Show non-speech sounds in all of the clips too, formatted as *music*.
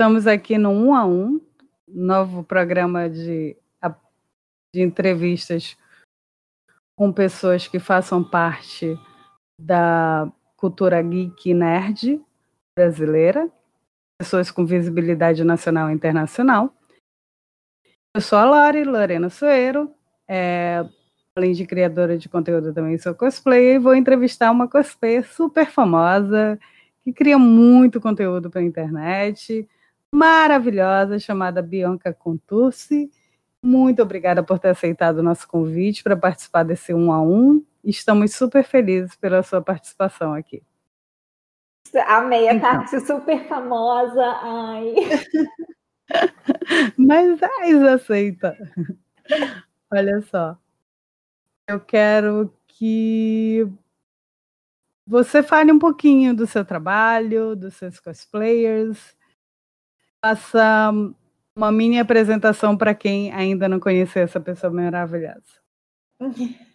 Estamos aqui no Um a Um, novo programa de, de entrevistas com pessoas que façam parte da cultura geek nerd brasileira, pessoas com visibilidade nacional e internacional. Eu sou a Lore, Lorena Soeiro, é, além de criadora de conteúdo também sou cosplayer, e vou entrevistar uma cosplayer super famosa, que cria muito conteúdo para a internet, maravilhosa, chamada Bianca Contursi. Muito obrigada por ter aceitado o nosso convite para participar desse um a um. Estamos super felizes pela sua participação aqui. Amei a então. Tati, super famosa. Ai. *laughs* Mas mais aceita. Olha só. Eu quero que você fale um pouquinho do seu trabalho, dos seus cosplayers. Faça uma mini apresentação para quem ainda não conhece essa pessoa maravilhosa. *laughs*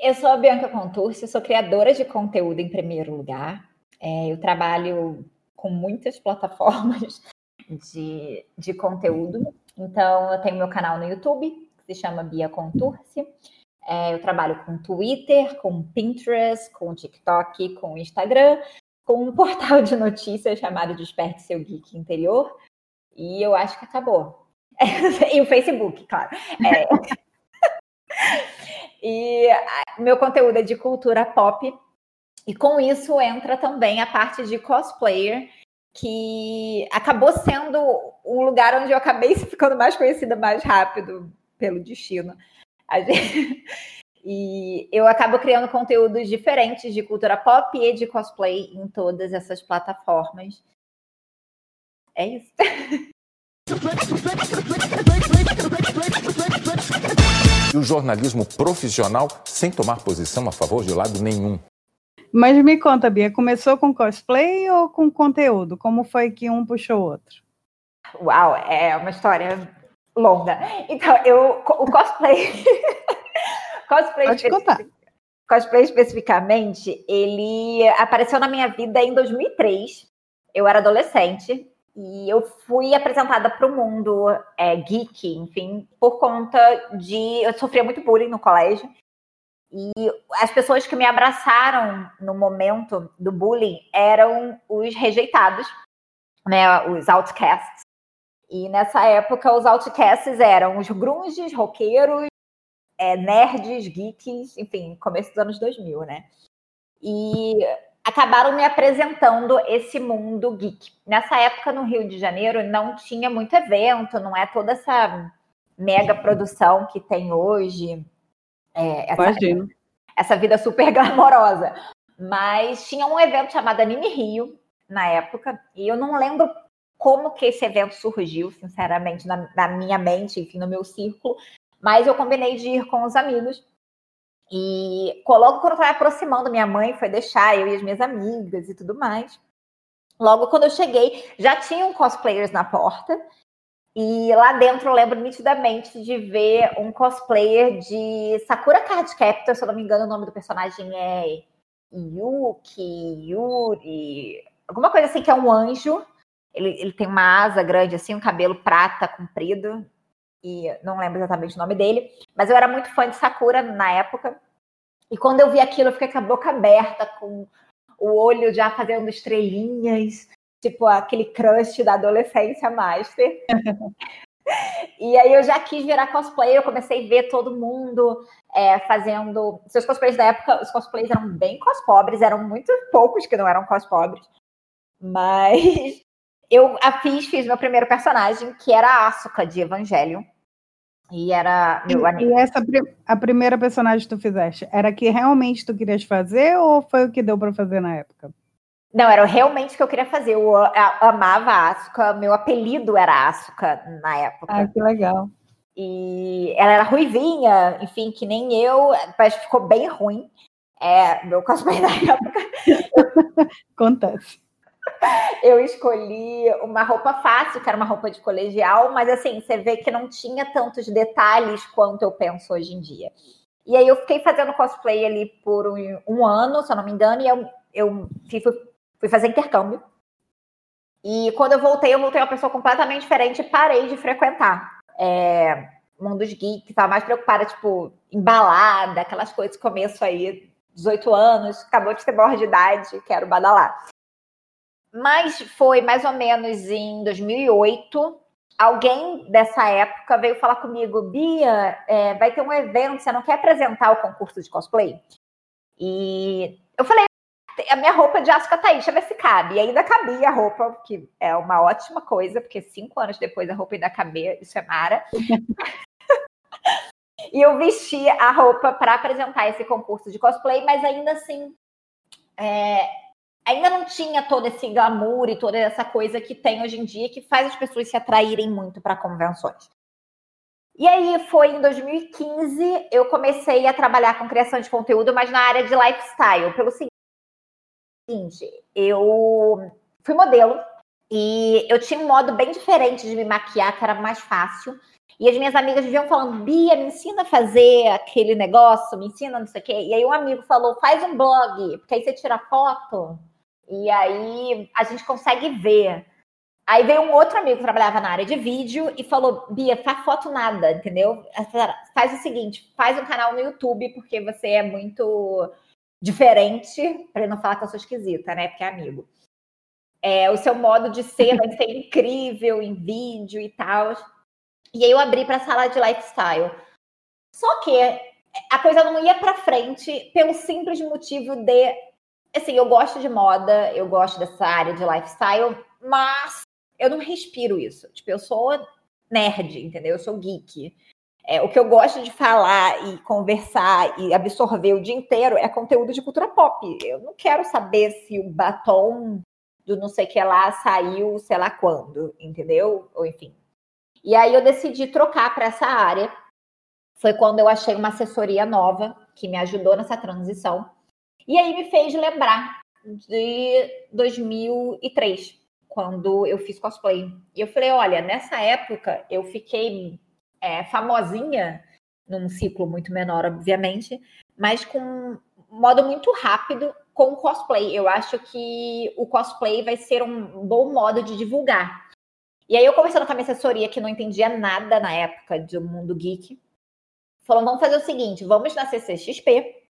Eu sou a Bianca Contursi, sou criadora de conteúdo em primeiro lugar. É, eu trabalho com muitas plataformas de, de conteúdo. Então, eu tenho meu canal no YouTube, que se chama Bia Contursi. É, eu trabalho com Twitter, com Pinterest, com TikTok, com Instagram, com um *laughs* portal de notícias chamado Desperte Seu Geek Interior. E eu acho que acabou. *laughs* e o Facebook, claro. É. *laughs* e meu conteúdo é de cultura pop. E com isso entra também a parte de cosplayer, que acabou sendo um lugar onde eu acabei ficando mais conhecida mais rápido pelo destino. Gente... E eu acabo criando conteúdos diferentes de cultura pop e de cosplay em todas essas plataformas. É isso. E o jornalismo profissional sem tomar posição a favor de lado nenhum. Mas me conta, Bia, começou com cosplay ou com conteúdo? Como foi que um puxou o outro? Uau, é uma história longa. Então, eu, o cosplay. *laughs* cosplay, Pode contar. cosplay especificamente, ele apareceu na minha vida em 2003. Eu era adolescente e eu fui apresentada para o mundo é, geek, enfim, por conta de. Eu sofria muito bullying no colégio. E as pessoas que me abraçaram no momento do bullying eram os rejeitados, né, os outcasts. E nessa época, os outcasts eram os grunges, roqueiros, é, nerds, geeks, enfim, começo dos anos 2000, né? E acabaram me apresentando esse mundo geek. Nessa época, no Rio de Janeiro, não tinha muito evento, não é toda essa mega produção que tem hoje. É, essa, Imagino. Essa vida super *laughs* glamourosa. Mas tinha um evento chamado Anime Rio, na época, e eu não lembro como que esse evento surgiu, sinceramente, na, na minha mente, enfim, no meu círculo, mas eu combinei de ir com os amigos. E logo quando eu estava aproximando, minha mãe foi deixar eu e as minhas amigas e tudo mais. Logo quando eu cheguei, já tinham cosplayers na porta. E lá dentro eu lembro nitidamente de ver um cosplayer de Sakura Card Captor, se eu não me engano, o nome do personagem é Yuki, Yuri, alguma coisa assim que é um anjo. Ele, ele tem uma asa grande, assim, um cabelo prata comprido, e não lembro exatamente o nome dele, mas eu era muito fã de Sakura na época. E quando eu vi aquilo, eu fiquei com a boca aberta, com o olho já fazendo estrelinhas, tipo aquele crush da adolescência master. *laughs* e aí eu já quis virar cosplay, eu comecei a ver todo mundo é, fazendo. Seus cosplays da época, os cosplays eram bem cospobres, eram muito poucos que não eram cospobres. Mas eu a fiz, fiz meu primeiro personagem, que era a Asuka de Evangelho. E era meu E, e essa a primeira personagem que tu fizeste, era que realmente tu querias fazer ou foi o que deu para fazer na época? Não, era realmente o que eu queria fazer. Eu, eu amava a Asuka, meu apelido era Asuka na época. Ah, que legal. E ela era ruivinha, enfim, que nem eu, mas ficou bem ruim. É, meu cosplay *laughs* na época. Acontece eu escolhi uma roupa fácil, que era uma roupa de colegial, mas assim, você vê que não tinha tantos detalhes quanto eu penso hoje em dia. E aí eu fiquei fazendo cosplay ali por um, um ano, se eu não me engano, e eu, eu fui, fui fazer intercâmbio. E quando eu voltei, eu voltei uma pessoa completamente diferente e parei de frequentar. É, mundo dos geeks, estava mais preocupada, tipo, em balada, aquelas coisas, começo aí, 18 anos, acabou de ter maior de idade, quero badalar. Mas foi mais ou menos em 2008, alguém dessa época veio falar comigo, Bia, é, vai ter um evento, você não quer apresentar o concurso de cosplay? E eu falei, a minha roupa de Asuka tá aí, deixa eu ver se cabe. E ainda cabia a roupa, que é uma ótima coisa, porque cinco anos depois a roupa ainda cabia, isso é mara. *laughs* e eu vesti a roupa para apresentar esse concurso de cosplay, mas ainda assim, é, ainda não tinha todo esse glamour e toda essa coisa que tem hoje em dia, que faz as pessoas se atraírem muito para convenções. E aí foi em 2015 eu comecei a trabalhar com criação de conteúdo, mas na área de lifestyle, pelo seguinte eu fui modelo e eu tinha um modo bem diferente de me maquiar, que era mais fácil. E as minhas amigas viviam falando, Bia, me ensina a fazer aquele negócio, me ensina não sei o quê. E aí um amigo falou, faz um blog, porque aí você tira foto e aí a gente consegue ver. Aí veio um outro amigo que trabalhava na área de vídeo e falou, Bia, faz foto nada, entendeu? Faz o seguinte, faz um canal no YouTube, porque você é muito diferente, para não falar que eu sou esquisita, né? Porque é amigo. É, o seu modo de ser vai ser incrível em vídeo e tal. E aí eu abri para a sala de lifestyle. Só que a coisa não ia para frente pelo simples motivo de, assim, eu gosto de moda, eu gosto dessa área de lifestyle, mas eu não respiro isso. Tipo, eu sou nerd, entendeu? Eu sou geek. É, o que eu gosto de falar e conversar e absorver o dia inteiro é conteúdo de cultura pop. Eu não quero saber se o batom do não sei que lá saiu, sei lá quando, entendeu? Ou enfim. E aí eu decidi trocar para essa área. Foi quando eu achei uma assessoria nova que me ajudou nessa transição. E aí me fez lembrar de 2003, quando eu fiz cosplay. E eu falei, olha, nessa época eu fiquei é, famosinha, num ciclo muito menor, obviamente, mas com um modo muito rápido com cosplay. Eu acho que o cosplay vai ser um bom modo de divulgar. E aí eu conversando com a minha assessoria, que não entendia nada na época do mundo geek, falou, vamos fazer o seguinte, vamos na CCXP,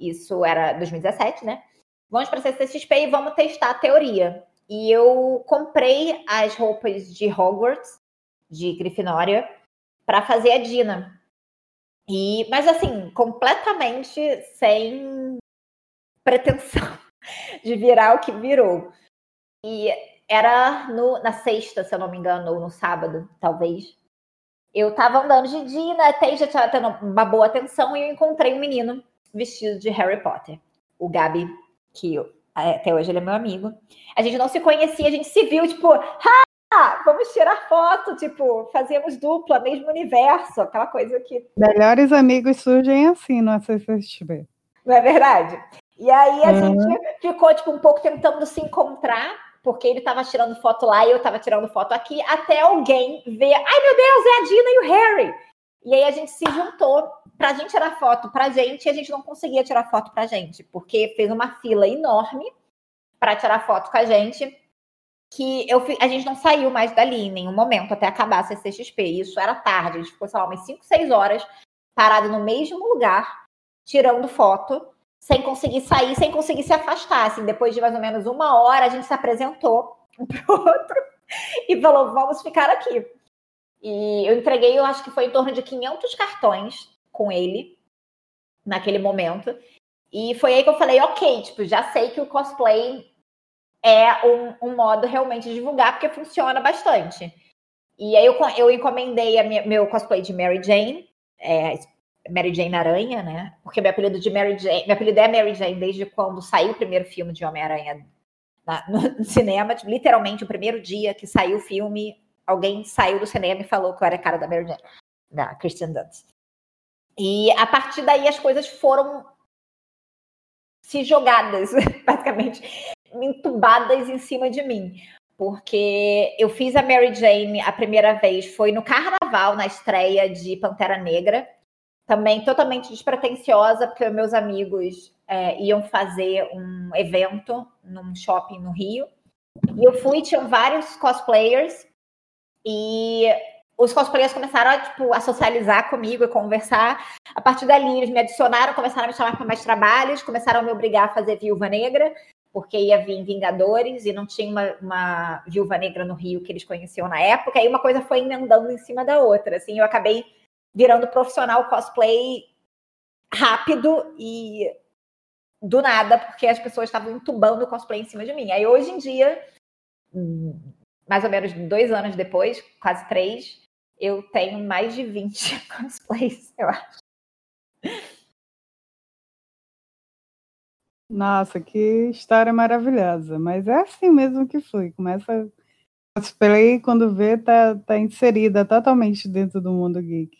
isso era 2017, né? Vamos para a CCXP e vamos testar a teoria. E eu comprei as roupas de Hogwarts, de Grifinória, para fazer a Dina. E, mas assim, completamente sem pretensão *laughs* de virar o que virou. E era no, na sexta, se eu não me engano, ou no sábado, talvez. Eu tava andando de Dina, até já tinha tendo uma boa atenção, e eu encontrei um menino vestido de Harry Potter. O Gabi, que eu, até hoje ele é meu amigo. A gente não se conhecia, a gente se viu, tipo, ah, vamos tirar foto, tipo, fazíamos dupla, mesmo universo, aquela coisa que. Melhores amigos surgem assim no CCXP. Não é verdade? E aí a uhum. gente ficou, tipo, um pouco tentando se encontrar, porque ele estava tirando foto lá e eu estava tirando foto aqui, até alguém ver, ai meu Deus, é a Dina e o Harry. E aí a gente se juntou pra gente tirar foto pra gente e a gente não conseguia tirar foto pra gente, porque fez uma fila enorme para tirar foto com a gente que eu, a gente não saiu mais dali em nenhum momento até acabar a CCXP. Isso era tarde, a gente ficou, sei lá, umas 5, 6 horas parado no mesmo lugar, tirando foto, sem conseguir sair, sem conseguir se afastar. Assim, depois de mais ou menos uma hora, a gente se apresentou um *laughs* pro outro e falou: vamos ficar aqui. E eu entreguei, eu acho que foi em torno de 500 cartões com ele naquele momento. E foi aí que eu falei, ok, tipo, já sei que o cosplay é um, um, modo realmente de divulgar, porque funciona bastante. E aí eu, eu encomendei minha, meu cosplay de Mary Jane, é, Mary Jane Aranha, né? Porque meu apelido de Mary Jane, meu apelido é Mary Jane desde quando saiu o primeiro filme de Homem-Aranha no, no, cinema, tipo, literalmente o primeiro dia que saiu o filme, alguém saiu do cinema e falou que eu era a cara da Mary Jane, da Christian Dunst. E a partir daí as coisas foram se jogadas, *laughs* basicamente entubadas em cima de mim. Porque eu fiz a Mary Jane a primeira vez, foi no carnaval, na estreia de Pantera Negra. Também totalmente despretensiosa, porque meus amigos é, iam fazer um evento num shopping no Rio. E eu fui, tinham vários cosplayers, e os cosplayers começaram a, tipo, a socializar comigo e conversar. A partir dali, eles me adicionaram, começaram a me chamar para mais trabalhos, começaram a me obrigar a fazer Viúva Negra, porque ia vir Vingadores e não tinha uma, uma Viúva Negra no Rio que eles conheciam na época. Aí uma coisa foi emendando em cima da outra. Assim, eu acabei virando profissional cosplay rápido e do nada, porque as pessoas estavam entubando cosplay em cima de mim. Aí hoje em dia, mais ou menos dois anos depois, quase três, eu tenho mais de 20 *laughs* cosplays, eu acho. Nossa, que história maravilhosa. Mas é assim mesmo que foi. Começa cosplay quando vê, tá, tá inserida totalmente dentro do mundo geek.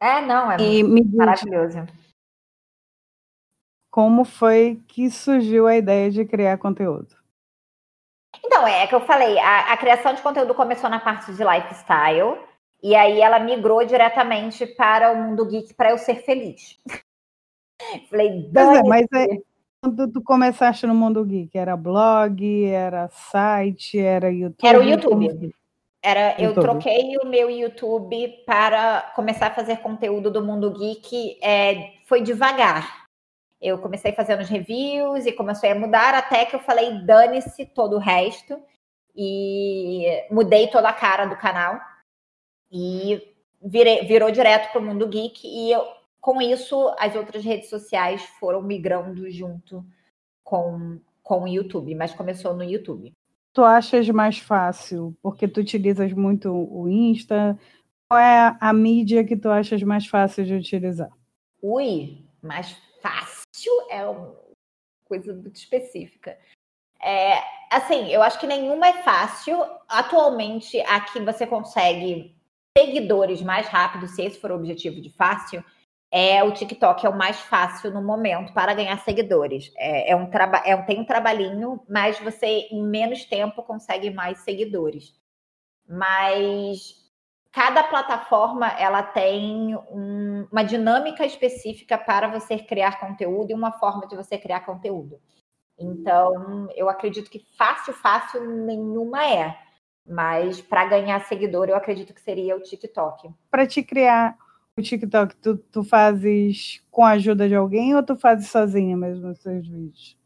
É, não, é e maravilhoso. Como foi que surgiu a ideia de criar conteúdo? Então, é, é que eu falei, a, a criação de conteúdo começou na parte de lifestyle, e aí ela migrou diretamente para o mundo geek para eu ser feliz. *laughs* falei, é, mas é, quando tu começaste no mundo geek, era blog, era site, era YouTube? Era o YouTube. Era, eu troquei o meu YouTube para começar a fazer conteúdo do mundo geek. É, foi devagar. Eu comecei fazendo os reviews e comecei a mudar até que eu falei dane-se todo o resto e mudei toda a cara do canal e virei, virou direto para o mundo geek e eu, com isso as outras redes sociais foram migrando junto com, com o YouTube, mas começou no YouTube tu achas mais fácil? Porque tu utilizas muito o Insta. Qual é a mídia que tu achas mais fácil de utilizar? Ui, mais fácil é uma coisa muito específica. É, assim, eu acho que nenhuma é fácil. Atualmente, aqui você consegue seguidores mais rápido, se esse for o objetivo de fácil, é o TikTok é o mais fácil no momento para ganhar seguidores. É, é um é tem um trabalhinho, mas você em menos tempo consegue mais seguidores. Mas cada plataforma ela tem um, uma dinâmica específica para você criar conteúdo e uma forma de você criar conteúdo. Então, eu acredito que fácil, fácil nenhuma é. Mas para ganhar seguidor, eu acredito que seria o TikTok. Para te criar o TikTok, tu, tu fazes com a ajuda de alguém ou tu fazes sozinha mesmo os seus vídeos?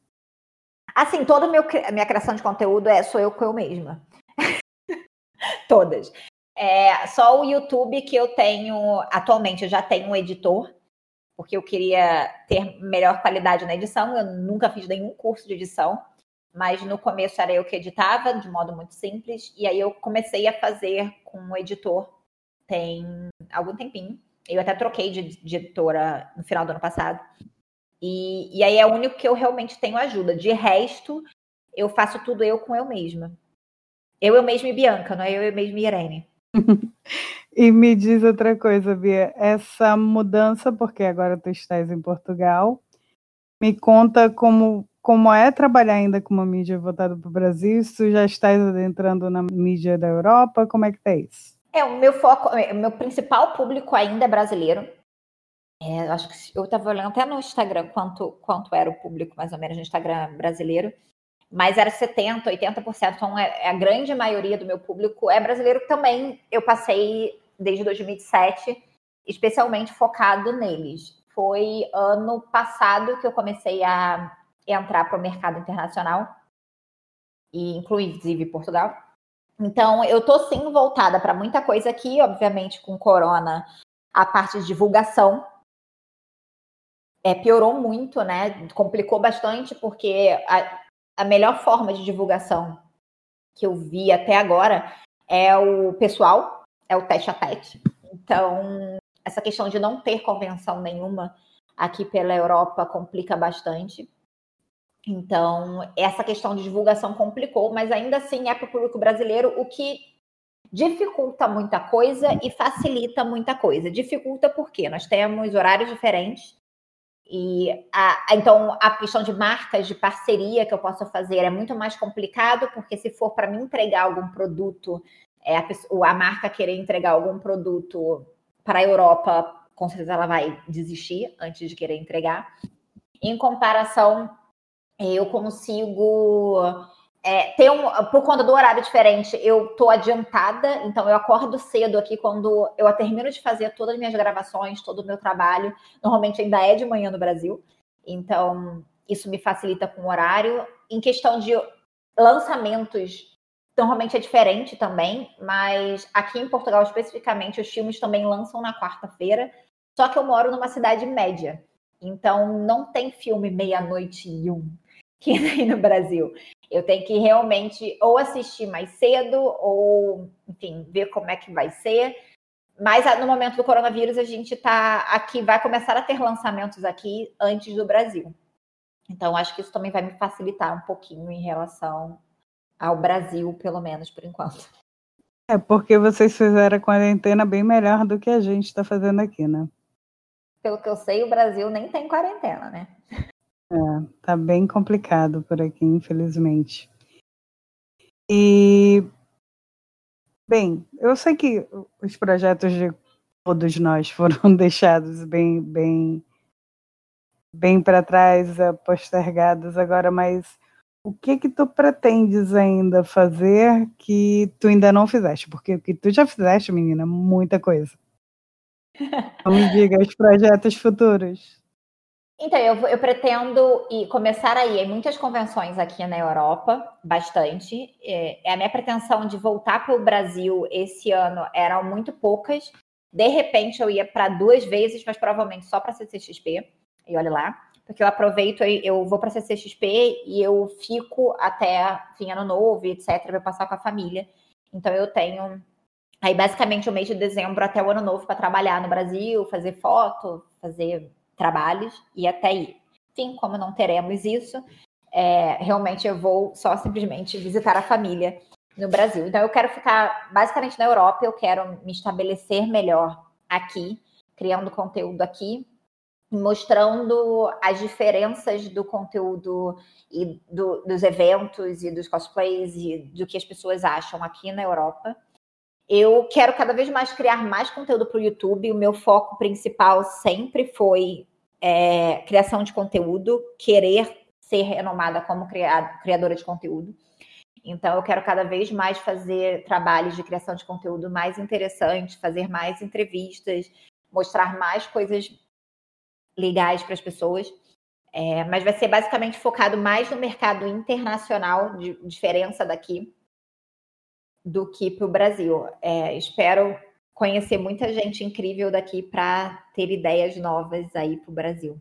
Assim, toda a minha criação de conteúdo é sou eu com eu mesma. *laughs* Todas. É, só o YouTube que eu tenho, atualmente eu já tenho um editor, porque eu queria ter melhor qualidade na edição. Eu nunca fiz nenhum curso de edição, mas no começo era eu que editava, de modo muito simples, e aí eu comecei a fazer com o editor tem algum tempinho. Eu até troquei de, de editora no final do ano passado. E, e aí é o único que eu realmente tenho ajuda. De resto, eu faço tudo eu com eu mesma. Eu, eu mesma e Bianca, não é eu, eu mesma e Irene. *laughs* e me diz outra coisa, Bia. Essa mudança, porque agora tu estás em Portugal, me conta como, como é trabalhar ainda com uma mídia voltada para o Brasil. Se tu já estás adentrando na mídia da Europa, como é que tá isso? É, o meu foco, é, o meu principal público ainda é brasileiro. É, acho que eu estava olhando até no Instagram quanto, quanto era o público, mais ou menos, no Instagram brasileiro. Mas era 70%, 80%. Então, é, é, a grande maioria do meu público é brasileiro. Também eu passei desde 2007, especialmente focado neles. Foi ano passado que eu comecei a entrar para o mercado internacional, e inclusive Portugal. Então, eu tô sim voltada para muita coisa aqui, obviamente, com corona, a parte de divulgação é, piorou muito, né? Complicou bastante, porque a, a melhor forma de divulgação que eu vi até agora é o pessoal, é o teste a teste. Então, essa questão de não ter convenção nenhuma aqui pela Europa complica bastante. Então, essa questão de divulgação complicou, mas ainda assim é para o público brasileiro o que dificulta muita coisa e facilita muita coisa. Dificulta porque nós temos horários diferentes. E a, então a questão de marcas, de parceria que eu possa fazer é muito mais complicado, porque se for para me entregar algum produto, é, a, a marca querer entregar algum produto para a Europa, com certeza ela vai desistir antes de querer entregar. Em comparação eu consigo é, tem um, por conta do horário diferente, eu tô adiantada, então eu acordo cedo aqui quando eu termino de fazer todas as minhas gravações, todo o meu trabalho. Normalmente ainda é de manhã no Brasil, então isso me facilita com o horário. Em questão de lançamentos, normalmente é diferente também, mas aqui em Portugal especificamente, os filmes também lançam na quarta-feira, só que eu moro numa cidade média, então não tem filme meia-noite e um *laughs* que nem no Brasil. Eu tenho que realmente ou assistir mais cedo, ou, enfim, ver como é que vai ser. Mas no momento do coronavírus, a gente está aqui, vai começar a ter lançamentos aqui antes do Brasil. Então, acho que isso também vai me facilitar um pouquinho em relação ao Brasil, pelo menos por enquanto. É porque vocês fizeram a quarentena bem melhor do que a gente está fazendo aqui, né? Pelo que eu sei, o Brasil nem tem quarentena, né? É, tá bem complicado por aqui, infelizmente. E bem, eu sei que os projetos de todos nós *laughs* foram deixados bem, bem, bem para trás, é, postergados agora, mas o que que tu pretendes ainda fazer que tu ainda não fizeste? Porque o que tu já fizeste, menina, muita coisa. *laughs* Então me diga os projetos futuros. Então, eu, eu pretendo ir, começar a ir em muitas convenções aqui na Europa, bastante. É, é a minha pretensão de voltar para o Brasil esse ano eram muito poucas. De repente, eu ia para duas vezes, mas provavelmente só para CCXP. E olha lá, porque eu aproveito, eu vou para CCXP e eu fico até fim ano novo, etc, para passar com a família. Então, eu tenho aí basicamente o mês de dezembro até o ano novo para trabalhar no Brasil, fazer foto, fazer trabalhos e até aí. Enfim, como não teremos isso, é, realmente eu vou só simplesmente visitar a família no Brasil. Então eu quero ficar basicamente na Europa, eu quero me estabelecer melhor aqui, criando conteúdo aqui, mostrando as diferenças do conteúdo e do, dos eventos e dos cosplays e do que as pessoas acham aqui na Europa. Eu quero cada vez mais criar mais conteúdo para o YouTube. O meu foco principal sempre foi é, criação de conteúdo, querer ser renomada como criadora de conteúdo. Então, eu quero cada vez mais fazer trabalhos de criação de conteúdo mais interessantes, fazer mais entrevistas, mostrar mais coisas legais para as pessoas. É, mas vai ser basicamente focado mais no mercado internacional, de diferença daqui, do que para o Brasil. É, espero conhecer muita gente incrível daqui para ter ideias novas aí para o Brasil.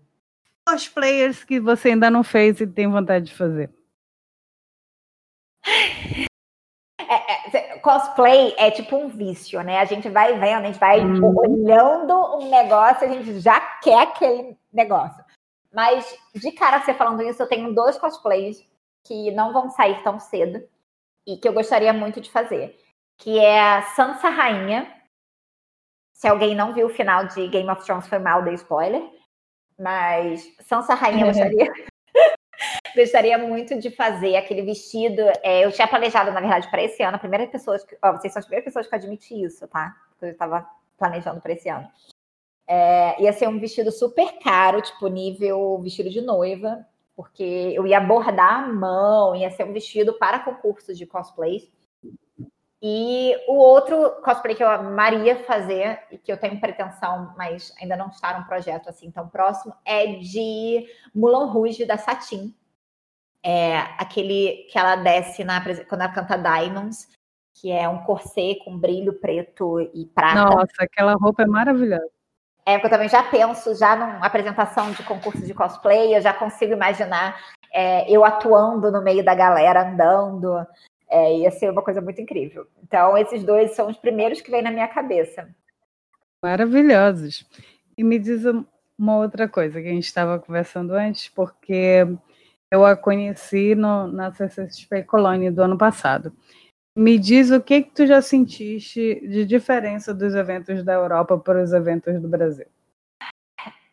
Cosplayers que você ainda não fez e tem vontade de fazer? *laughs* É, é, cosplay é tipo um vício, né? A gente vai vendo, a gente vai hum. olhando um negócio, a gente já quer aquele negócio. Mas de cara você falando isso, eu tenho dois cosplays que não vão sair tão cedo e que eu gostaria muito de fazer, que é a Sansa Rainha. Se alguém não viu o final de Game of Thrones foi mal, dei spoiler. Mas Sansa Rainha eu gostaria, *laughs* gostaria muito de fazer aquele vestido. É, eu tinha planejado, na verdade, para esse ano. A primeira pessoa que, ó, vocês são as primeiras pessoas que admitem isso, tá? Eu estava planejando para esse ano. É, ia ser um vestido super caro, tipo nível vestido de noiva porque eu ia bordar a mão, ia ser um vestido para concursos de cosplays. E o outro cosplay que eu amaria fazer e que eu tenho pretensão, mas ainda não está num projeto assim tão próximo, é de Mulan Rouge da Satin. É aquele que ela desce na, quando ela canta Diamonds, que é um corset com brilho preto e prata. Nossa, aquela roupa é maravilhosa. É, porque eu também já penso, já numa apresentação de concurso de cosplay, eu já consigo imaginar é, eu atuando no meio da galera, andando. É, ia ser uma coisa muito incrível. Então, esses dois são os primeiros que vêm na minha cabeça. Maravilhosos. E me diz uma outra coisa que a gente estava conversando antes, porque eu a conheci no, na CCXP Colônia do ano passado. Me diz o que que tu já sentiste de diferença dos eventos da Europa para os eventos do Brasil?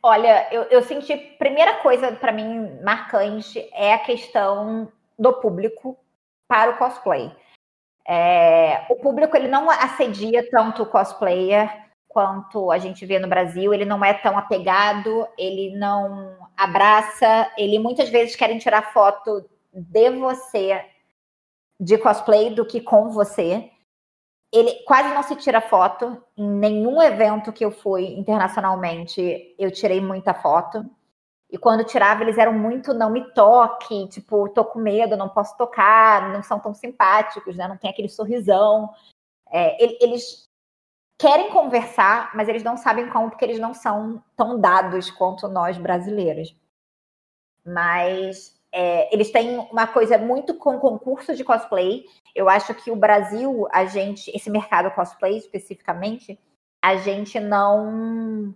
Olha, eu, eu senti, primeira coisa para mim marcante é a questão do público para o cosplay. É, o público ele não assedia tanto o cosplayer quanto a gente vê no Brasil, ele não é tão apegado, ele não abraça, ele muitas vezes querem tirar foto de você de cosplay do que com você. Ele quase não se tira foto. Em nenhum evento que eu fui internacionalmente, eu tirei muita foto. E quando tirava, eles eram muito não me toque, tipo, tô com medo, não posso tocar, não são tão simpáticos, né? Não tem aquele sorrisão. É, eles querem conversar, mas eles não sabem como, porque eles não são tão dados quanto nós brasileiros. Mas é, eles têm uma coisa muito com concurso de cosplay. Eu acho que o Brasil, a gente, esse mercado cosplay especificamente, a gente não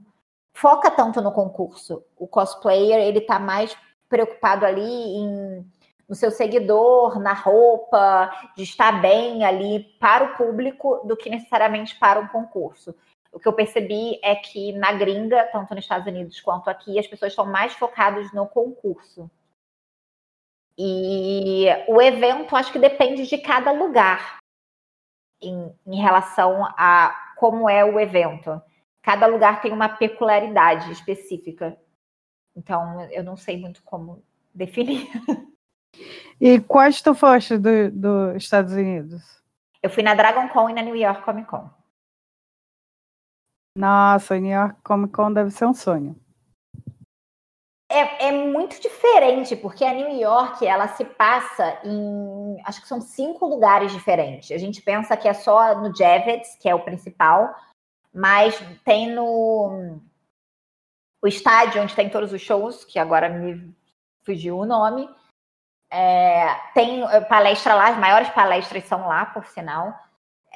foca tanto no concurso. O cosplayer, ele tá mais preocupado ali em no seu seguidor, na roupa, de estar bem ali para o público do que necessariamente para um concurso. O que eu percebi é que na gringa, tanto nos Estados Unidos quanto aqui, as pessoas estão mais focadas no concurso. E o evento, acho que depende de cada lugar em, em relação a como é o evento. Cada lugar tem uma peculiaridade específica. Então, eu não sei muito como definir. *laughs* E quais tu foste dos do Estados Unidos? Eu fui na Dragon Con e na New York Comic Con. Nossa, New York Comic Con deve ser um sonho. É, é, muito diferente, porque a New York ela se passa em. Acho que são cinco lugares diferentes. A gente pensa que é só no Javits, que é o principal, mas tem no. O estádio onde tem todos os shows, que agora me fugiu o nome. É, tem palestra lá, as maiores palestras são lá, por sinal.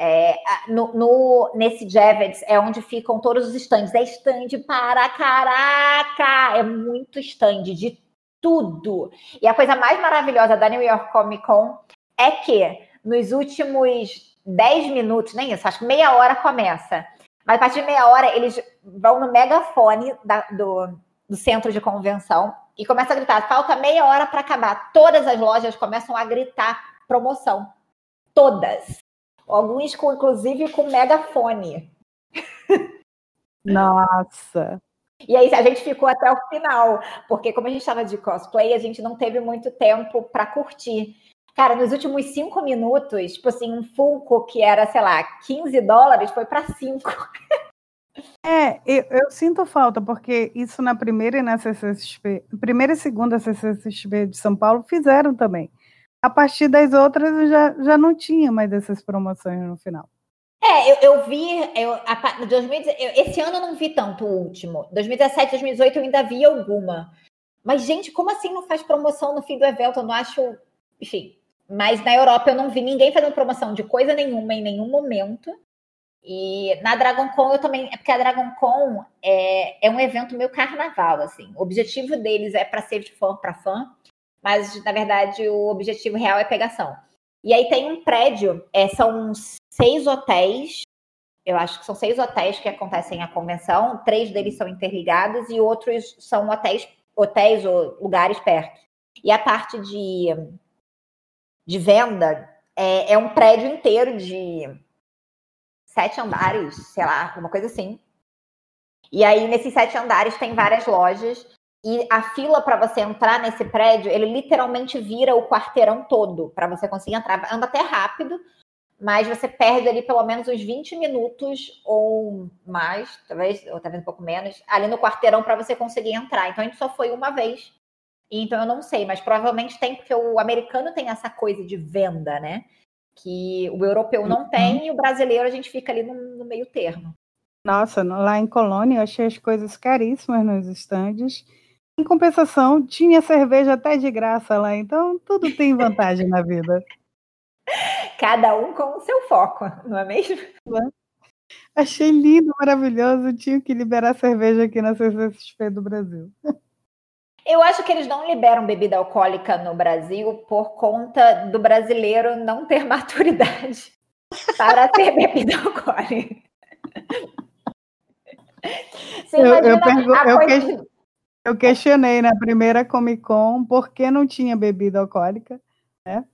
É, no, no, nesse Javits é onde ficam todos os stands. É stand para caraca! É muito stand de tudo. E a coisa mais maravilhosa da New York Comic Con é que nos últimos 10 minutos, nem isso, acho que meia hora começa. Mas a partir de meia hora eles vão no megafone da, do, do centro de convenção e começam a gritar: falta meia hora para acabar. Todas as lojas começam a gritar promoção. Todas. Alguns, com, inclusive, com megafone. Nossa! E aí a gente ficou até o final, porque como a gente estava de cosplay, a gente não teve muito tempo para curtir. Cara, nos últimos cinco minutos, tipo assim, um Funko que era, sei lá, 15 dólares foi para cinco. *laughs* É, eu, eu, sinto falta, porque isso na primeira e na CCXP, primeira e segunda CCXP de São Paulo fizeram também a partir das outras já, já não tinha mais essas promoções no final. É, eu, eu vi, eu, a, 2000, eu, esse ano eu não vi tanto o último. 2017, 2018 eu ainda vi alguma. Mas, gente, como assim não faz promoção no fim do evento? Eu não acho. Enfim. Mas na Europa eu não vi ninguém fazendo promoção de coisa nenhuma em nenhum momento. E na Dragon Con eu também. É porque a Dragon Con é, é um evento meio carnaval, assim. O objetivo deles é para ser de fã para fã mas na verdade o objetivo real é pegação. E aí tem um prédio, é, são seis hotéis, eu acho que são seis hotéis que acontecem a convenção, três deles são interligados e outros são hotéis, hotéis ou lugares perto. E a parte de, de venda é, é um prédio inteiro de sete andares, sei lá, uma coisa assim. E aí, nesses sete andares, tem várias lojas e a fila para você entrar nesse prédio, ele literalmente vira o quarteirão todo para você conseguir entrar. Anda até rápido, mas você perde ali pelo menos uns 20 minutos ou mais, talvez, ou talvez um pouco menos, ali no quarteirão para você conseguir entrar. Então a gente só foi uma vez. Então eu não sei, mas provavelmente tem, porque o americano tem essa coisa de venda, né? Que o europeu não uhum. tem e o brasileiro a gente fica ali no, no meio termo. Nossa, lá em Colônia eu achei as coisas caríssimas nos estandes em compensação, tinha cerveja até de graça lá, então tudo tem vantagem na vida. *laughs* Cada um com o seu foco, não é mesmo? Achei lindo, maravilhoso. Tinha que liberar cerveja aqui na CCXP do Brasil. Eu acho que eles não liberam bebida alcoólica no Brasil por conta do brasileiro não ter *laughs* maturidade para ter *laughs* bebida alcoólica. Você eu, eu, pergu- eu, coisa... Eu questionei na primeira Comic Con por que não tinha bebida alcoólica, né?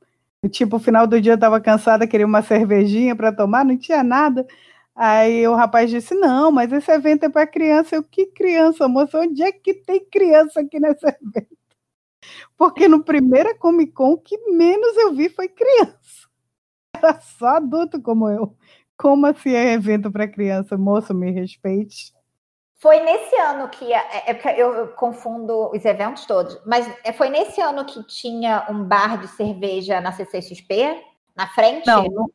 Tipo, no final do dia eu tava cansada, queria uma cervejinha para tomar, não tinha nada. Aí o rapaz disse: Não, mas esse evento é para criança. Eu, que criança, moça? Onde é que tem criança aqui nesse evento? Porque no primeira Comic Con, o que menos eu vi foi criança. era só adulto como eu. Como assim é evento para criança? Moço, me respeite. Foi nesse ano que. É, é eu, eu, confundo os eventos todos, mas é, foi nesse ano que tinha um bar de cerveja na CCXP, na frente? Não, no,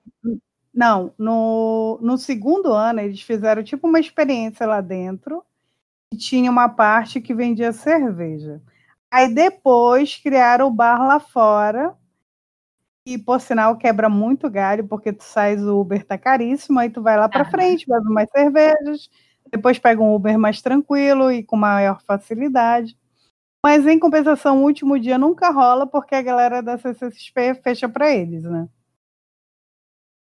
não no, no segundo ano eles fizeram tipo uma experiência lá dentro e tinha uma parte que vendia cerveja. Aí depois criaram o bar lá fora e por sinal quebra muito galho, porque tu sais o Uber tá caríssimo, aí tu vai lá para frente, bebe mais cervejas, depois pega um Uber mais tranquilo e com maior facilidade. Mas em compensação, o último dia nunca rola porque a galera da CCXP fecha para eles, né?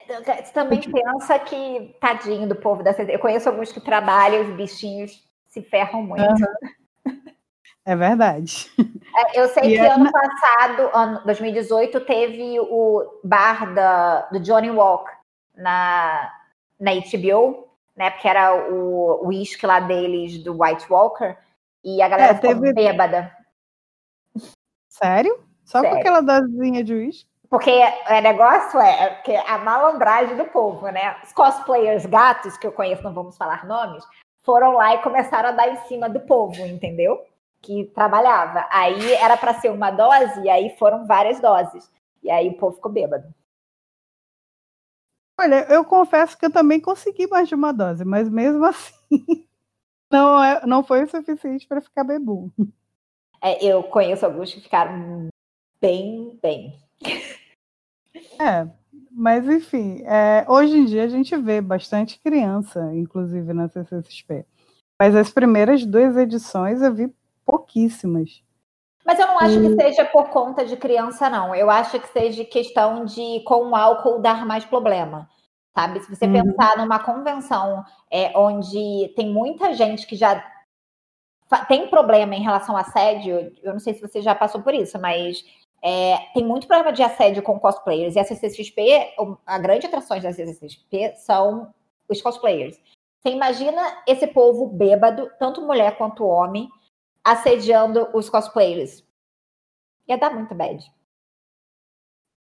Você também pensa que, tadinho do povo da CCXP. Eu conheço alguns que trabalham, os bichinhos se ferram muito. Uhum. É verdade. É, eu sei e que é... ano passado, ano 2018, teve o bar da, do Johnny Walk na, na HBO, né? Porque era o uísque lá deles do White Walker, e a galera é, ficou teve... bêbada. Sério? Só Sério. com aquela dosinha de uísque? Porque o é, negócio é, é que a malandragem do povo, né? Os cosplayers gatos, que eu conheço, não vamos falar nomes, foram lá e começaram a dar em cima do povo, entendeu? que trabalhava. Aí era para ser uma dose, e aí foram várias doses. E aí o povo ficou bêbado. Olha, eu confesso que eu também consegui mais de uma dose, mas mesmo assim *laughs* não, é, não foi o suficiente para ficar bebu. É, eu conheço alguns que ficaram bem, bem. É, mas enfim, é, hoje em dia a gente vê bastante criança, inclusive na CCXP. Mas as primeiras duas edições eu vi pouquíssimas. Mas eu não acho que seja por conta de criança, não. Eu acho que seja questão de com o álcool dar mais problema. Sabe? Se você uhum. pensar numa convenção é, onde tem muita gente que já tem problema em relação a assédio, eu não sei se você já passou por isso, mas é, tem muito problema de assédio com cosplayers. E a CCXP, a grande atração da CCXP são os cosplayers. Você imagina esse povo bêbado, tanto mulher quanto homem, assediando os cosplayers. Ia dar muito bad.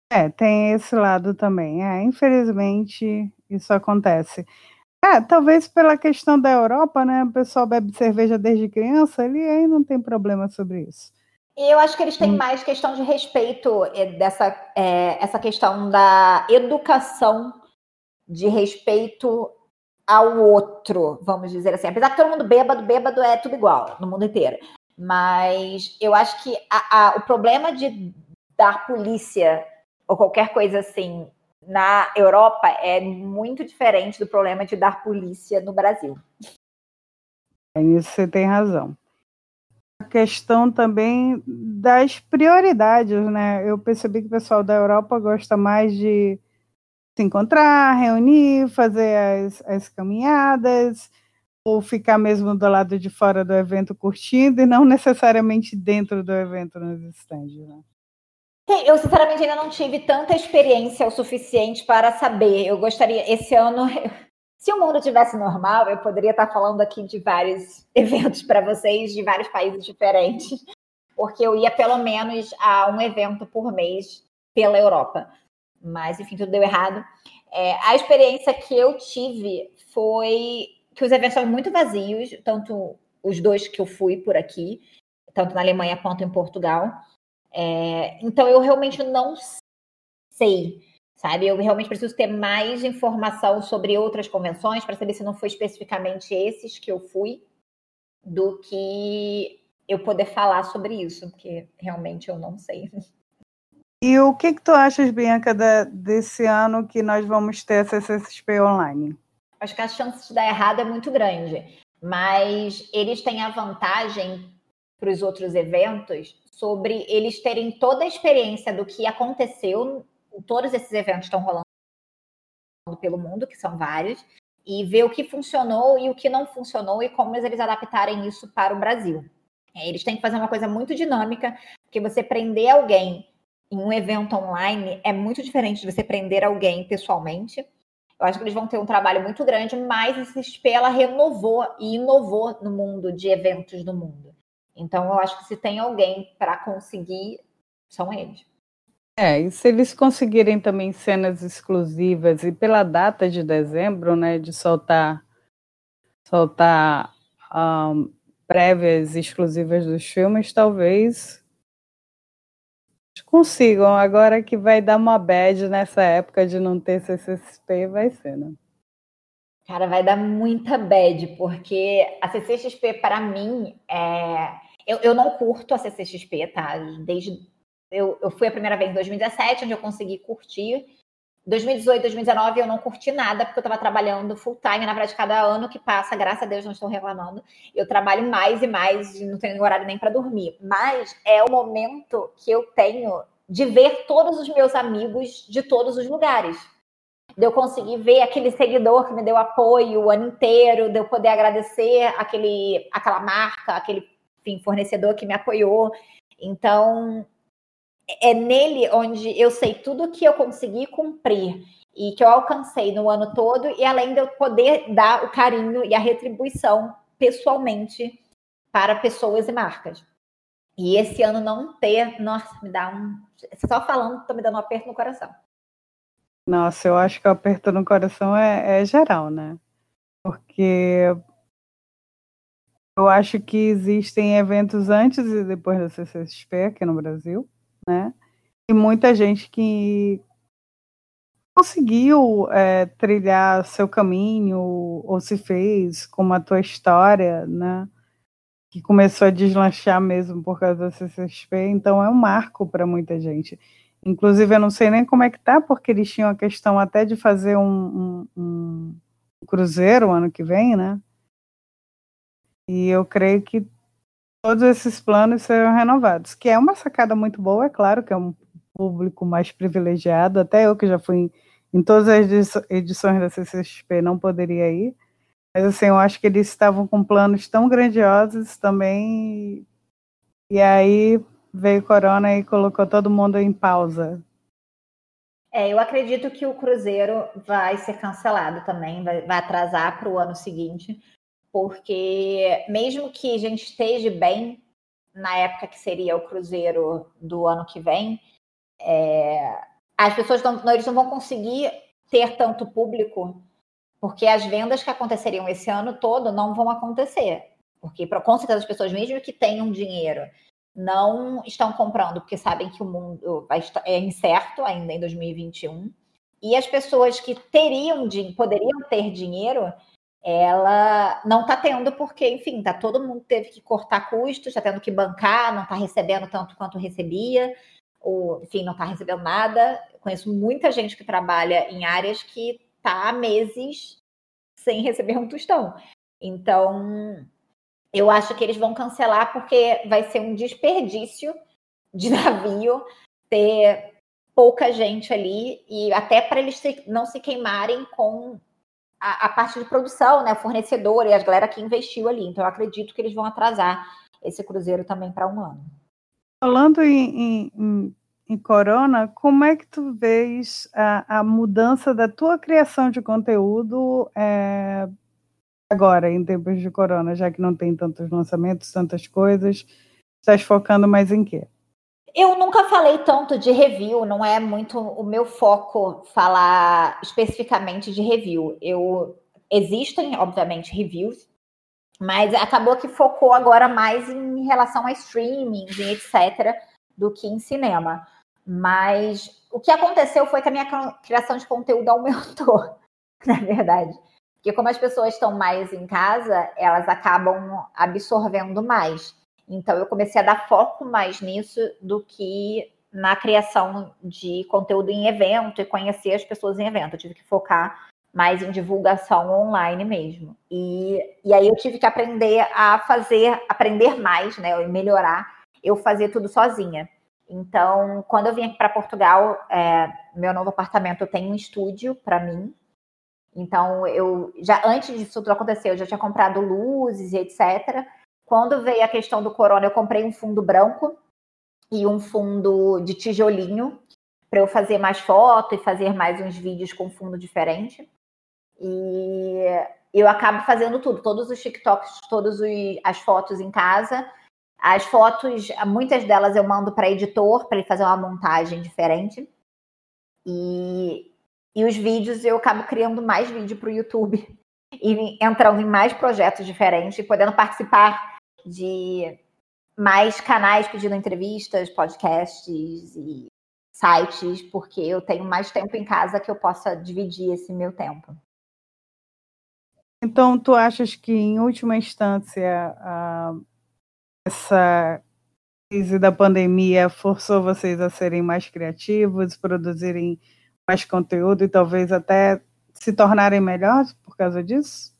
É, tem esse lado também. É, infelizmente, isso acontece. É, talvez pela questão da Europa, né? O pessoal bebe cerveja desde criança, ele aí não tem problema sobre isso. Eu acho que eles têm hum. mais questão de respeito é, dessa é, essa questão da educação de respeito ao outro, vamos dizer assim. Apesar que todo mundo bêbado, bêbado é tudo igual no mundo inteiro. Mas eu acho que a, a, o problema de dar polícia ou qualquer coisa assim na Europa é muito diferente do problema de dar polícia no Brasil. É isso você tem razão. A questão também das prioridades, né? Eu percebi que o pessoal da Europa gosta mais de se encontrar, reunir, fazer as, as caminhadas, ou ficar mesmo do lado de fora do evento curtindo e não *laughs* necessariamente dentro do evento nos stands, né? Eu, sinceramente, ainda não tive tanta experiência o suficiente para saber. Eu gostaria, esse ano, *laughs* se o mundo tivesse normal, eu poderia estar falando aqui de vários *laughs* eventos para vocês, de vários países diferentes, porque eu ia pelo menos a um evento por mês pela Europa mas enfim, tudo deu errado. É, a experiência que eu tive foi que os eventos estavam muito vazios, tanto os dois que eu fui por aqui, tanto na Alemanha quanto em Portugal. É, então eu realmente não sei, sabe? Eu realmente preciso ter mais informação sobre outras convenções para saber se não foi especificamente esses que eu fui, do que eu poder falar sobre isso, porque realmente eu não sei. *laughs* E o que, que tu achas, Bianca, da, desse ano que nós vamos ter essa CCXP online? Acho que a chance de dar errado é muito grande, mas eles têm a vantagem para os outros eventos sobre eles terem toda a experiência do que aconteceu, todos esses eventos estão rolando pelo mundo, que são vários, e ver o que funcionou e o que não funcionou e como eles adaptarem isso para o Brasil. É, eles têm que fazer uma coisa muito dinâmica, porque você prender alguém em um evento online é muito diferente de você prender alguém pessoalmente. Eu acho que eles vão ter um trabalho muito grande, mas a CXP ela renovou e inovou no mundo de eventos do mundo. Então eu acho que se tem alguém para conseguir, são eles. É, e se eles conseguirem também cenas exclusivas e pela data de dezembro, né, de soltar soltar um, prévias exclusivas dos filmes, talvez consigam. Agora que vai dar uma bad nessa época de não ter CCXP, vai ser, né? Cara, vai dar muita bad, porque a CCXP, para mim, é... eu, eu não curto a CCXP, tá? Desde eu, eu fui a primeira vez em 2017, onde eu consegui curtir. 2018, 2019 eu não curti nada, porque eu estava trabalhando full time. Na verdade, cada ano que passa, graças a Deus, não estou reclamando. Eu trabalho mais e mais, não tenho horário nem para dormir. Mas é o momento que eu tenho de ver todos os meus amigos de todos os lugares. De eu conseguir ver aquele seguidor que me deu apoio o ano inteiro, de eu poder agradecer aquele, aquela marca, aquele enfim, fornecedor que me apoiou. Então, é nele onde eu sei tudo que eu consegui cumprir e que eu alcancei no ano todo, e além de eu poder dar o carinho e a retribuição pessoalmente para pessoas e marcas. E esse ano não ter, nossa, me dá um. Só falando, tô me dando um aperto no coração. Nossa, eu acho que o aperto no coração é, é geral, né? Porque eu acho que existem eventos antes e depois da CCXP aqui no Brasil né? E muita gente que conseguiu é, trilhar seu caminho ou se fez como a tua história, né? Que começou a deslanchar mesmo por causa da CCXP, então é um marco para muita gente. Inclusive, eu não sei nem como é que tá, porque eles tinham a questão até de fazer um, um, um cruzeiro ano que vem, né? E eu creio que todos esses planos serão renovados, que é uma sacada muito boa, é claro que é um público mais privilegiado, até eu que já fui em, em todas as edições da CCXP não poderia ir, mas assim, eu acho que eles estavam com planos tão grandiosos também, e aí veio Corona e colocou todo mundo em pausa. É, eu acredito que o Cruzeiro vai ser cancelado também, vai, vai atrasar para o ano seguinte, porque mesmo que a gente esteja bem na época que seria o Cruzeiro do ano que vem, é, as pessoas não, eles não vão conseguir ter tanto público, porque as vendas que aconteceriam esse ano todo não vão acontecer. Porque, com certeza, as pessoas, mesmo que tenham dinheiro, não estão comprando, porque sabem que o mundo é incerto ainda em 2021. E as pessoas que teriam, poderiam ter dinheiro, ela não está tendo, porque, enfim, tá, todo mundo teve que cortar custos, está tendo que bancar, não está recebendo tanto quanto recebia, ou, enfim, não está recebendo nada. conheço muita gente que trabalha em áreas que está há meses sem receber um tostão. Então, eu acho que eles vão cancelar porque vai ser um desperdício de *laughs* navio ter pouca gente ali e até para eles não se queimarem com a, a, parte de produção, né, fornecedor e as galera que investiu ali. Então, eu acredito que eles vão atrasar esse cruzeiro também para um ano. Falando em, em, em, Corona, como é que tu vês a, a mudança da tua criação de conteúdo é, agora, em tempos de Corona, já que não tem tantos lançamentos, tantas coisas? Estás focando mais em quê? Eu nunca falei tanto de review, não é muito o meu foco falar especificamente de review. Eu existem, obviamente, reviews, mas acabou que focou agora mais em relação a streamings e etc. do que em cinema. Mas o que aconteceu foi que a minha criação de conteúdo aumentou, *laughs* na verdade. Porque como as pessoas estão mais em casa, elas acabam absorvendo mais. Então eu comecei a dar foco mais nisso do que na criação de conteúdo em evento e conhecer as pessoas em evento. Eu tive que focar mais em divulgação online mesmo. E, e aí eu tive que aprender a fazer, aprender mais, né? E melhorar, eu fazer tudo sozinha. Então, quando eu vim aqui para Portugal, é, meu novo apartamento tem um estúdio para mim. Então, eu já antes disso tudo acontecer, eu já tinha comprado luzes e etc. Quando veio a questão do corona, eu comprei um fundo branco e um fundo de tijolinho para eu fazer mais foto e fazer mais uns vídeos com fundo diferente. E eu acabo fazendo tudo, todos os TikToks, todas as fotos em casa. As fotos, muitas delas eu mando para editor para ele fazer uma montagem diferente. E, e os vídeos eu acabo criando mais vídeo para o YouTube *laughs* e entrando em mais projetos diferentes e podendo participar de mais canais pedindo entrevistas, podcasts e sites, porque eu tenho mais tempo em casa que eu possa dividir esse meu tempo. Então, tu achas que, em última instância, a, essa crise da pandemia forçou vocês a serem mais criativos, produzirem mais conteúdo e talvez até se tornarem melhores por causa disso?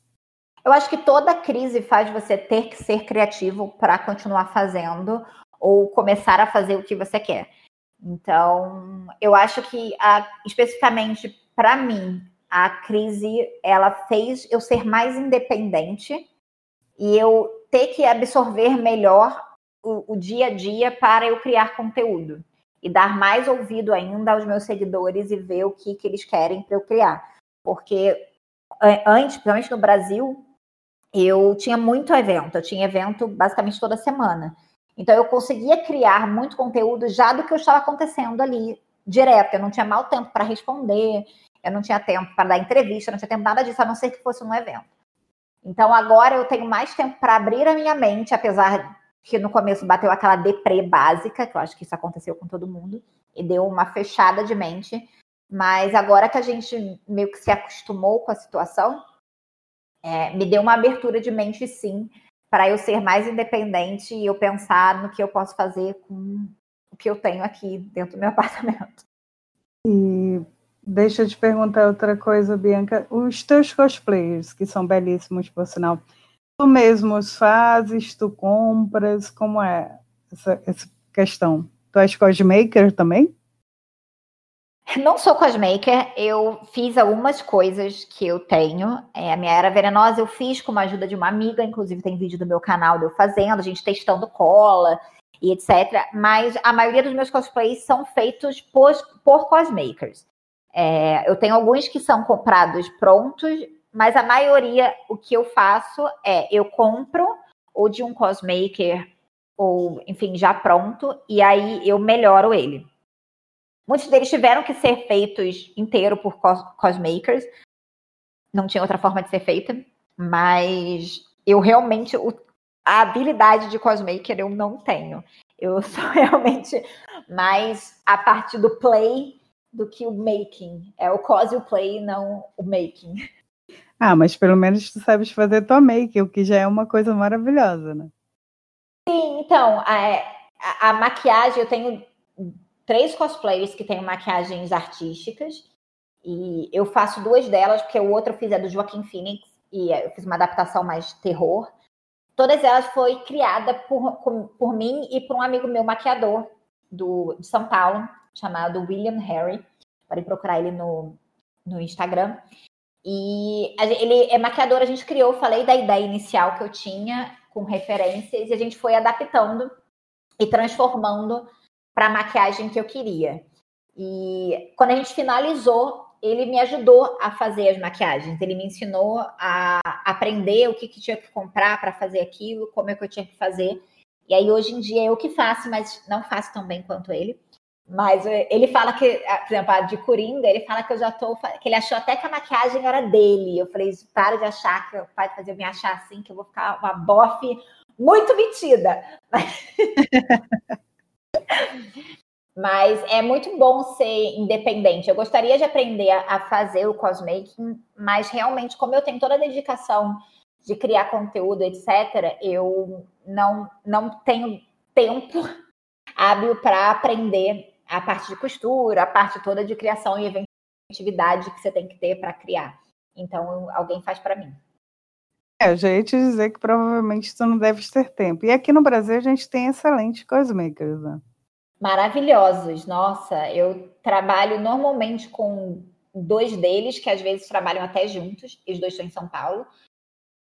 Eu acho que toda crise faz você ter que ser criativo para continuar fazendo ou começar a fazer o que você quer. Então, eu acho que a, especificamente para mim, a crise ela fez eu ser mais independente e eu ter que absorver melhor o, o dia a dia para eu criar conteúdo e dar mais ouvido ainda aos meus seguidores e ver o que, que eles querem para eu criar. Porque antes, principalmente no Brasil, eu tinha muito evento, eu tinha evento basicamente toda semana. Então eu conseguia criar muito conteúdo já do que estava acontecendo ali direto. Eu não tinha mal tempo para responder, eu não tinha tempo para dar entrevista, eu não tinha tempo nada disso, a não ser que fosse um evento. Então agora eu tenho mais tempo para abrir a minha mente, apesar que no começo bateu aquela deprê básica, que eu acho que isso aconteceu com todo mundo, e deu uma fechada de mente. Mas agora que a gente meio que se acostumou com a situação, é, me deu uma abertura de mente, sim, para eu ser mais independente e eu pensar no que eu posso fazer com o que eu tenho aqui dentro do meu *laughs* apartamento. E deixa eu te perguntar outra coisa, Bianca. Os teus cosplayers, que são belíssimos, por sinal, tu mesmo os fazes, tu compras, como é essa, essa questão? Tu és cosmaker também? Não sou cosmaker, eu fiz algumas coisas que eu tenho. É, a minha era venenosa eu fiz com a ajuda de uma amiga, inclusive tem vídeo do meu canal de eu fazendo, a gente testando cola e etc. Mas a maioria dos meus cosplays são feitos por, por cosmakers. É, eu tenho alguns que são comprados prontos, mas a maioria o que eu faço é eu compro ou de um cosmaker ou enfim já pronto e aí eu melhoro ele. Muitos deles tiveram que ser feitos inteiro por cos cosmakers. Não tinha outra forma de ser feita. Mas eu realmente. O, a habilidade de cosmaker eu não tenho. Eu *laughs* sou realmente mais a parte do play do que o making. É o cos e o play, não o making. Ah, mas pelo menos tu sabes fazer tua make, o que já é uma coisa maravilhosa, né? Sim, então, a, a, a maquiagem eu tenho três cosplayers que têm maquiagens artísticas. E eu faço duas delas, porque o outro eu fiz é do Joaquim Phoenix, e eu fiz uma adaptação mais terror. Todas elas foi criada por, por mim e por um amigo meu maquiador do, de São Paulo, chamado William Harry. Podem procurar ele no, no Instagram. E ele é maquiador, a gente criou, falei da ideia inicial que eu tinha, com referências, e a gente foi adaptando e transformando para a maquiagem que eu queria. E quando a gente finalizou, ele me ajudou a fazer as maquiagens. Ele me ensinou a aprender o que, que tinha que comprar para fazer aquilo, como é que eu tinha que fazer. E aí hoje em dia eu que faço, mas não faço tão bem quanto ele. Mas eh, ele fala que, por exemplo, a de Coringa, ele fala que eu já tô. que ele achou até que a maquiagem era dele. Eu falei, para de achar que pai fazer me achar assim, que eu vou ficar uma bofe muito metida. *laughs* Mas é muito bom ser independente. Eu gostaria de aprender a fazer o cosmaking, mas realmente, como eu tenho toda a dedicação de criar conteúdo, etc., eu não, não tenho tempo *laughs* hábil para aprender a parte de costura, a parte toda de criação e inventividade que você tem que ter para criar. Então, alguém faz para mim. É, eu já ia te dizer que provavelmente tu não deve ter tempo. E aqui no Brasil a gente tem excelentes cosmakers, né? Maravilhosos. Nossa, eu trabalho normalmente com dois deles, que às vezes trabalham até juntos, os dois estão em São Paulo,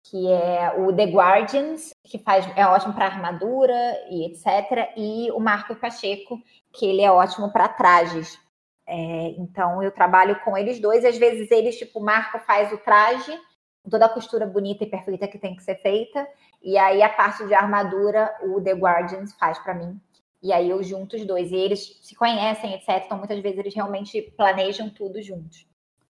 que é o The Guardians, que faz, é ótimo para armadura e etc., e o Marco Pacheco, que ele é ótimo para trajes. É, então eu trabalho com eles dois, às vezes eles, tipo, o Marco faz o traje, toda a costura bonita e perfeita que tem que ser feita. E aí a parte de armadura, o The Guardians faz para mim. E aí eu junto os dois. E eles se conhecem, etc. Então muitas vezes eles realmente planejam tudo juntos.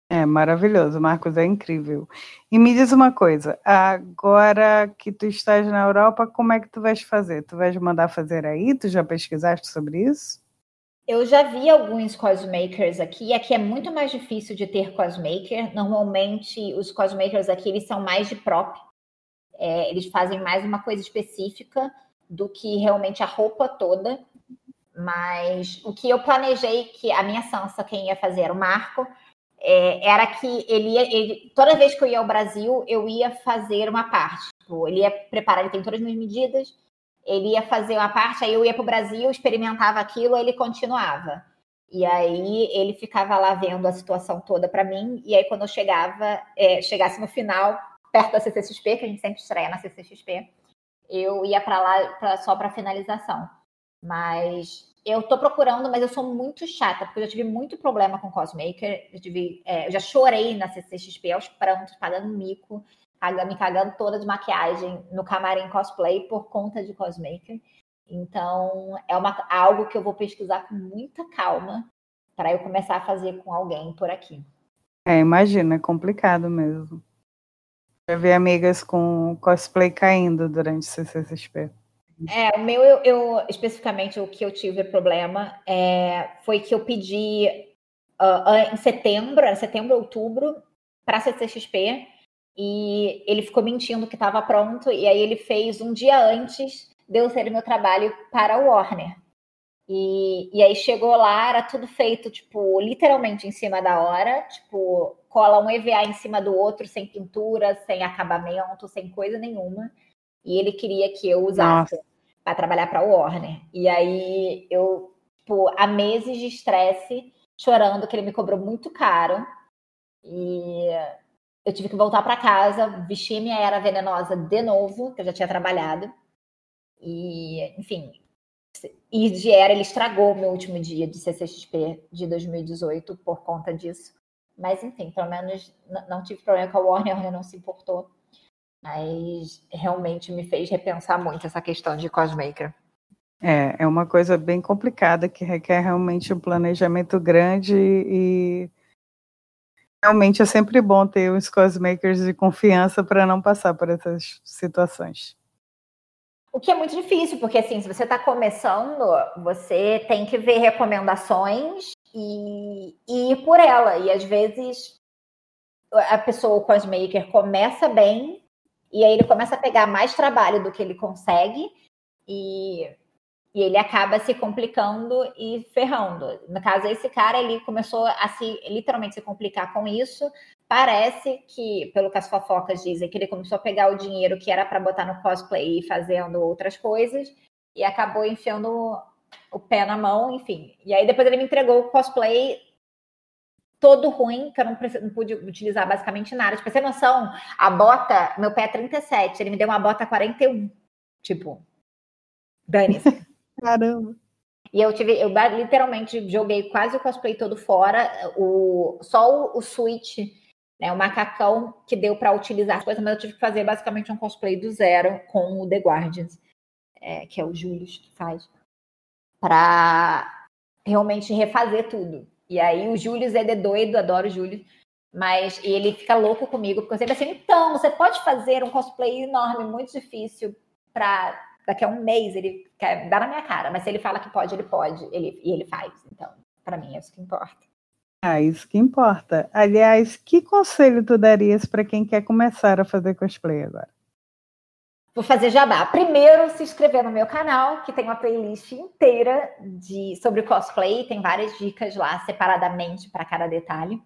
É maravilhoso, Marcos, é incrível. E me diz uma coisa, agora que tu estás na Europa, como é que tu vais fazer? Tu vais mandar fazer aí? Tu já pesquisaste sobre isso? Eu já vi alguns cosmakers aqui. Aqui é muito mais difícil de ter cosmaker. Normalmente, os cosmakers aqui eles são mais de prop. É, eles fazem mais uma coisa específica do que realmente a roupa toda. Mas o que eu planejei que a minha Sansa, quem ia fazer era o Marco, é, era que ele ia. Ele, toda vez que eu ia ao Brasil, eu ia fazer uma parte. Tipo, ele ia preparar, ele tem todas as minhas medidas ele ia fazer uma parte, aí eu ia para o Brasil, experimentava aquilo, ele continuava. E aí ele ficava lá vendo a situação toda para mim, e aí quando eu chegava, é, chegasse no final, perto da CCXP, que a gente sempre estreia na CCXP, eu ia para lá pra, só para finalização. Mas eu tô procurando, mas eu sou muito chata, porque eu já tive muito problema com Cosmaker. Eu, tive, é, eu já chorei na CCXP aos prantos, pagando mico me cagando toda de maquiagem no camarim cosplay por conta de cosmaker. Então, é uma, algo que eu vou pesquisar com muita calma para eu começar a fazer com alguém por aqui. É, imagina, é complicado mesmo. Já vi amigas com cosplay caindo durante o CCXP. É, o meu, eu, eu, especificamente o que eu tive problema é, foi que eu pedi uh, em setembro, setembro, outubro, para CCXP, e ele ficou mentindo que estava pronto, e aí ele fez um dia antes de eu ser meu trabalho para o Warner. E, e aí chegou lá, era tudo feito, tipo, literalmente em cima da hora, tipo, cola um EVA em cima do outro, sem pintura, sem acabamento, sem coisa nenhuma. E ele queria que eu usasse para trabalhar para o Warner. E aí eu, tipo, há meses de estresse, chorando que ele me cobrou muito caro. E eu tive que voltar para casa, vestir minha era venenosa de novo, que eu já tinha trabalhado. E, enfim, e de era, ele estragou meu último dia de CCXP de 2018 por conta disso. Mas, enfim, pelo menos não tive problema com a Warner, a Warner não se importou. Mas realmente me fez repensar muito essa questão de cosmaker. É, é uma coisa bem complicada que requer realmente um planejamento grande e Realmente é sempre bom ter os cosmakers de confiança para não passar por essas situações. O que é muito difícil, porque assim, se você está começando, você tem que ver recomendações e, e, ir por ela. E às vezes a pessoa, o cosmaker, começa bem e aí ele começa a pegar mais trabalho do que ele consegue e e ele acaba se complicando e ferrando. No caso, esse cara ele começou a se literalmente se complicar com isso. Parece que, pelo que as fofocas dizem, que ele começou a pegar o dinheiro que era para botar no cosplay e fazendo outras coisas e acabou enfiando o pé na mão, enfim. E aí depois ele me entregou o cosplay todo ruim, que eu não, não pude utilizar basicamente nada. Tipo, você noção, a bota, meu pé é 37, ele me deu uma bota 41. Tipo, dane-se. *laughs* Caramba. E eu tive, eu literalmente joguei quase o cosplay todo fora, o, só o, o switch, né, o macacão que deu para utilizar as coisas, mas eu tive que fazer basicamente um cosplay do zero com o The Guardians, é, que é o Julius que faz, para realmente refazer tudo. E aí o Julius é de doido, adoro o Julius, mas ele fica louco comigo, porque eu sempre assim, então, você pode fazer um cosplay enorme, muito difícil, para daqui a um mês ele quer dar na minha cara, mas se ele fala que pode, ele pode, ele, e ele faz. Então, para mim, é isso que importa. Ah, isso que importa. Aliás, que conselho tu darias para quem quer começar a fazer cosplay agora? Vou fazer jabá. Primeiro, se inscrever no meu canal, que tem uma playlist inteira de sobre cosplay, tem várias dicas lá separadamente para cada detalhe.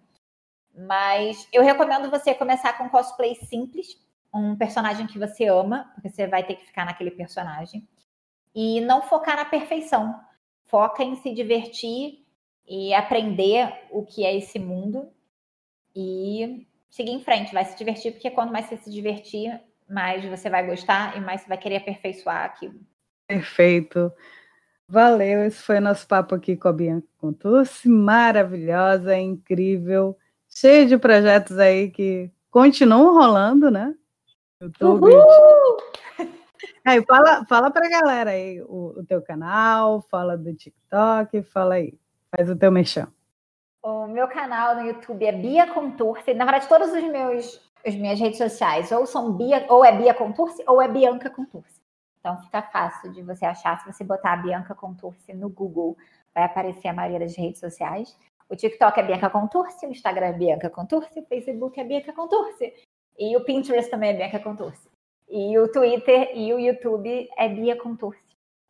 Mas eu recomendo você começar com cosplay simples, um personagem que você ama, porque você vai ter que ficar naquele personagem. E não focar na perfeição. Foca em se divertir e aprender o que é esse mundo e seguir em frente. Vai se divertir, porque quanto mais você se divertir, mais você vai gostar e mais você vai querer aperfeiçoar aquilo. Perfeito. Valeu, esse foi nosso papo aqui com a Bianca Contursi, maravilhosa, incrível, cheia de projetos aí que continuam rolando, né? YouTube. *laughs* Aí, fala, fala pra galera aí o, o teu canal, fala do TikTok, fala aí, faz o teu mexão. O meu canal no YouTube é Bia Contursi. Na verdade, todos os meus as minhas redes sociais ou são Bia, ou é Bia Contursi ou é Bianca Contursi. Então fica fácil de você achar. Se você botar a Bianca Contursi no Google, vai aparecer a maioria das redes sociais. O TikTok é Bianca Contursi, o Instagram é Bianca Contursi, o Facebook é Bianca Contursi. E o Pinterest também é Bianca Contursi. E o Twitter e o YouTube é Bia Contursi.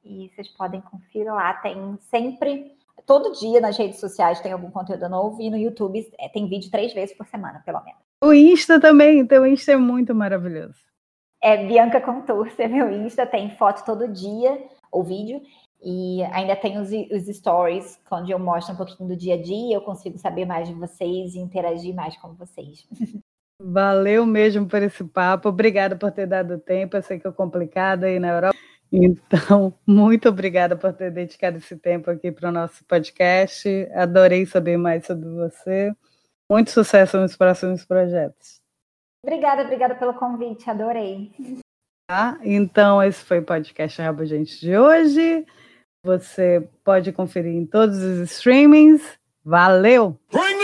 E vocês podem conferir lá, tem sempre, todo dia nas redes sociais tem algum conteúdo novo e no YouTube é, tem vídeo três vezes por semana, pelo menos. O Insta também, então o Insta é muito maravilhoso. É Bianca Contursi, é meu Insta, tem foto todo dia, ou vídeo, e ainda tem os, os stories, onde eu mostro um pouquinho do dia a dia, eu consigo saber mais de vocês e interagir mais com vocês. *laughs* Valeu mesmo por esse papo. Obrigada por ter dado tempo. Eu sei que é complicado aí na Europa. Então, *laughs* muito obrigada por ter dedicado esse tempo aqui para o nosso podcast. Adorei saber mais sobre você. Muito sucesso nos próximos projetos. Obrigada, obrigada pelo convite. Adorei. Tá? Então, esse foi o podcast Rabo Gente de hoje. Você pode conferir em todos os streamings. Valeu! Bring